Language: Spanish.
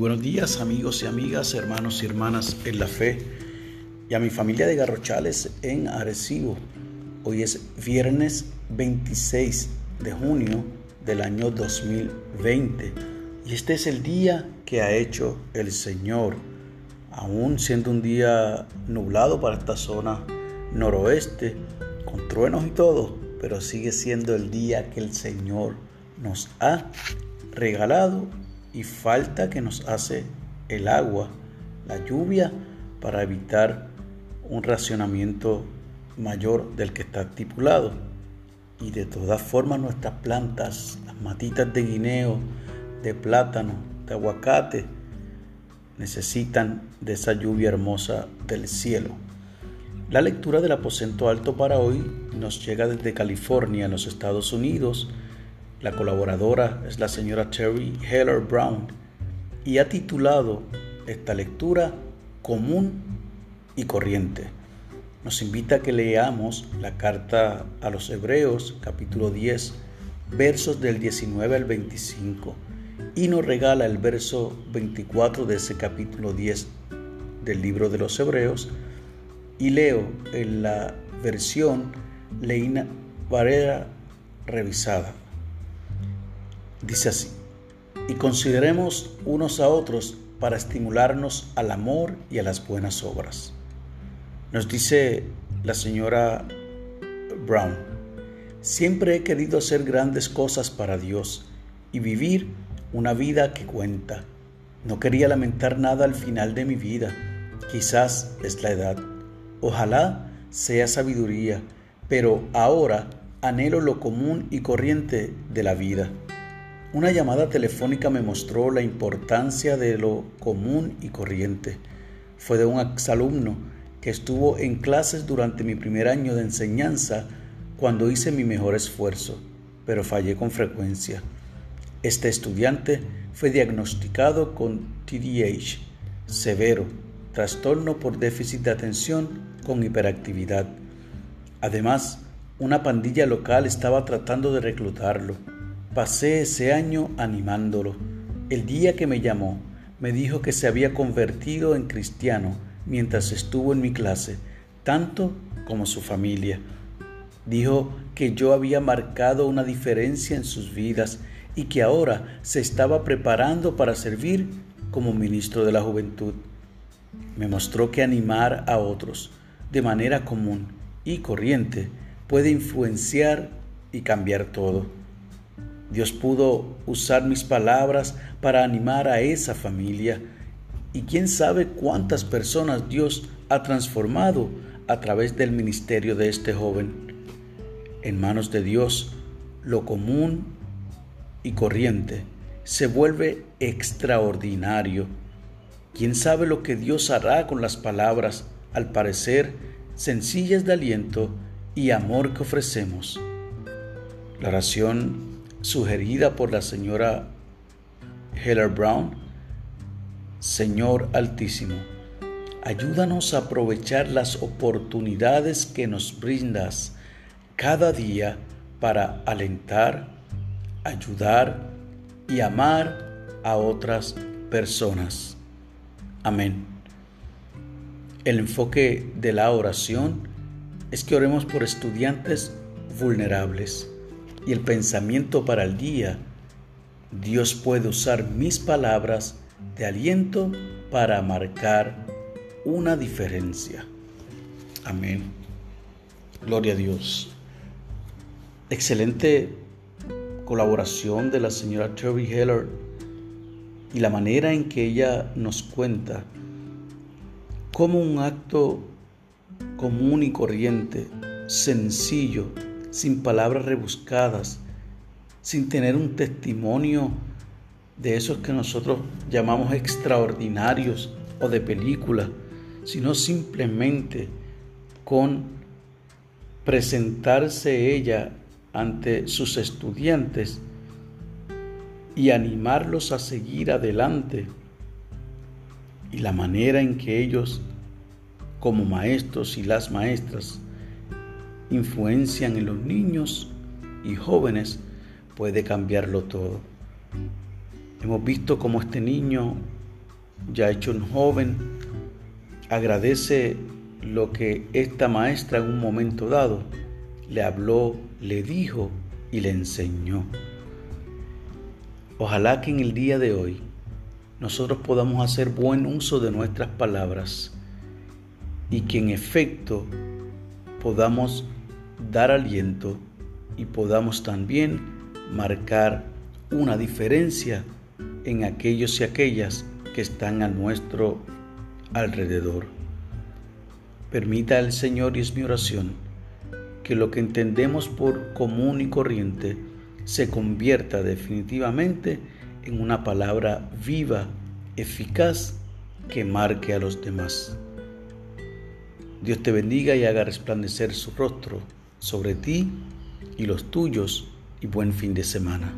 buenos días amigos y amigas, hermanos y hermanas en la fe y a mi familia de Garrochales en Arecibo. Hoy es viernes 26 de junio del año 2020 y este es el día que ha hecho el Señor. Aún siendo un día nublado para esta zona noroeste, con truenos y todo, pero sigue siendo el día que el Señor nos ha regalado y falta que nos hace el agua, la lluvia, para evitar un racionamiento mayor del que está estipulado. Y de todas formas nuestras plantas, las matitas de guineo, de plátano, de aguacate, necesitan de esa lluvia hermosa del cielo. La lectura del aposento alto para hoy nos llega desde California, en los Estados Unidos, la colaboradora es la señora Terry Heller Brown y ha titulado esta lectura Común y Corriente. Nos invita a que leamos la carta a los Hebreos capítulo 10 versos del 19 al 25 y nos regala el verso 24 de ese capítulo 10 del libro de los Hebreos y leo en la versión Leina Varela revisada. Dice así, y consideremos unos a otros para estimularnos al amor y a las buenas obras. Nos dice la señora Brown, siempre he querido hacer grandes cosas para Dios y vivir una vida que cuenta. No quería lamentar nada al final de mi vida. Quizás es la edad. Ojalá sea sabiduría, pero ahora anhelo lo común y corriente de la vida. Una llamada telefónica me mostró la importancia de lo común y corriente. Fue de un exalumno que estuvo en clases durante mi primer año de enseñanza cuando hice mi mejor esfuerzo, pero fallé con frecuencia. Este estudiante fue diagnosticado con TDAH severo, trastorno por déficit de atención con hiperactividad. Además, una pandilla local estaba tratando de reclutarlo. Pasé ese año animándolo. El día que me llamó, me dijo que se había convertido en cristiano mientras estuvo en mi clase, tanto como su familia. Dijo que yo había marcado una diferencia en sus vidas y que ahora se estaba preparando para servir como ministro de la juventud. Me mostró que animar a otros de manera común y corriente puede influenciar y cambiar todo. Dios pudo usar mis palabras para animar a esa familia. Y quién sabe cuántas personas Dios ha transformado a través del ministerio de este joven. En manos de Dios, lo común y corriente se vuelve extraordinario. ¿Quién sabe lo que Dios hará con las palabras, al parecer sencillas de aliento y amor que ofrecemos? La oración sugerida por la señora Heller Brown, Señor Altísimo, ayúdanos a aprovechar las oportunidades que nos brindas cada día para alentar, ayudar y amar a otras personas. Amén. El enfoque de la oración es que oremos por estudiantes vulnerables y el pensamiento para el día, Dios puede usar mis palabras de aliento para marcar una diferencia. Amén. Gloria a Dios. Excelente colaboración de la señora Terry Heller y la manera en que ella nos cuenta cómo un acto común y corriente, sencillo, sin palabras rebuscadas, sin tener un testimonio de esos que nosotros llamamos extraordinarios o de película, sino simplemente con presentarse ella ante sus estudiantes y animarlos a seguir adelante. Y la manera en que ellos, como maestros y las maestras, influencian en los niños y jóvenes puede cambiarlo todo. Hemos visto cómo este niño ya hecho un joven, agradece lo que esta maestra en un momento dado le habló, le dijo y le enseñó. Ojalá que en el día de hoy nosotros podamos hacer buen uso de nuestras palabras y que en efecto podamos dar aliento y podamos también marcar una diferencia en aquellos y aquellas que están a nuestro alrededor. Permita al Señor, y es mi oración, que lo que entendemos por común y corriente se convierta definitivamente en una palabra viva, eficaz, que marque a los demás. Dios te bendiga y haga resplandecer su rostro sobre ti y los tuyos y buen fin de semana.